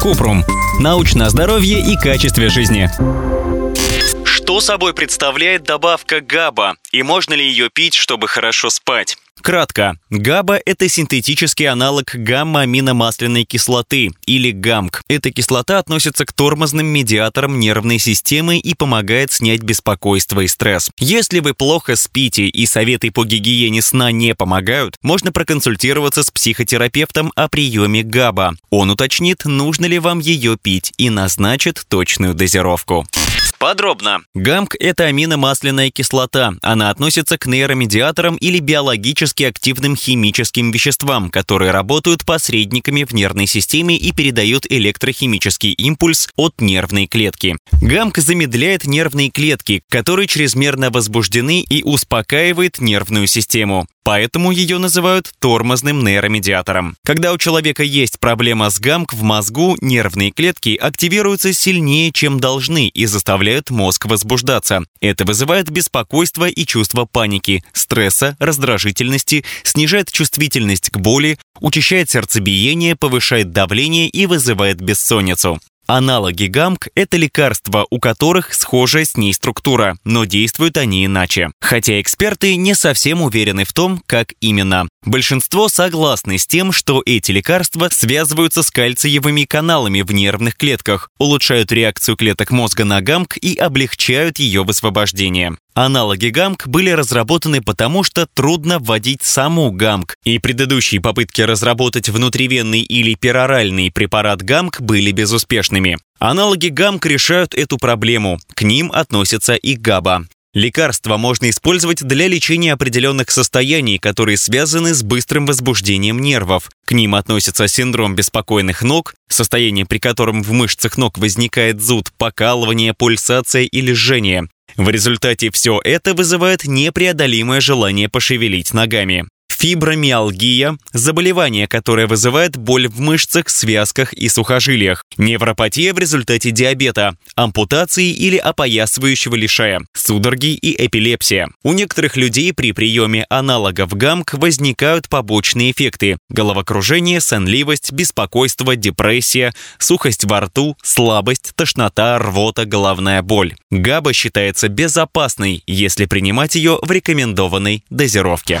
Купрум. Научное здоровье и качестве жизни. Что собой представляет добавка ГАБА и можно ли ее пить, чтобы хорошо спать? Кратко, ГАБА – это синтетический аналог гамма-аминомасляной кислоты, или ГАМК. Эта кислота относится к тормозным медиаторам нервной системы и помогает снять беспокойство и стресс. Если вы плохо спите и советы по гигиене сна не помогают, можно проконсультироваться с психотерапевтом о приеме ГАБА. Он уточнит, нужно ли вам ее пить и назначит точную дозировку. Подробно. ГАМК – это аминомасляная кислота. Она относится к нейромедиаторам или биологически активным химическим веществам, которые работают посредниками в нервной системе и передают электрохимический импульс от нервной клетки. ГАМК замедляет нервные клетки, которые чрезмерно возбуждены и успокаивает нервную систему. Поэтому ее называют тормозным нейромедиатором. Когда у человека есть проблема с ГАМК в мозгу, нервные клетки активируются сильнее, чем должны, и заставляют мозг возбуждаться. Это вызывает беспокойство и чувство паники, стресса, раздражительности, снижает чувствительность к боли, учащает сердцебиение, повышает давление и вызывает бессонницу. Аналоги ГАМК – это лекарства, у которых схожая с ней структура, но действуют они иначе. Хотя эксперты не совсем уверены в том, как именно. Большинство согласны с тем, что эти лекарства связываются с кальциевыми каналами в нервных клетках, улучшают реакцию клеток мозга на ГАМК и облегчают ее высвобождение. Аналоги ГАМК были разработаны потому, что трудно вводить саму ГАМК, и предыдущие попытки разработать внутривенный или пероральный препарат ГАМК были безуспешными. Аналоги ГАМК решают эту проблему, к ним относятся и ГАБА. Лекарства можно использовать для лечения определенных состояний, которые связаны с быстрым возбуждением нервов. К ним относятся синдром беспокойных ног, состояние, при котором в мышцах ног возникает зуд, покалывание, пульсация или жжение. В результате все это вызывает непреодолимое желание пошевелить ногами. Фибромиалгия – заболевание, которое вызывает боль в мышцах, связках и сухожилиях. Невропатия в результате диабета, ампутации или опоясывающего лишая, судороги и эпилепсия. У некоторых людей при приеме аналогов ГАМК возникают побочные эффекты – головокружение, сонливость, беспокойство, депрессия, сухость во рту, слабость, тошнота, рвота, головная боль. ГАБА считается безопасной, если принимать ее в рекомендованной дозировке.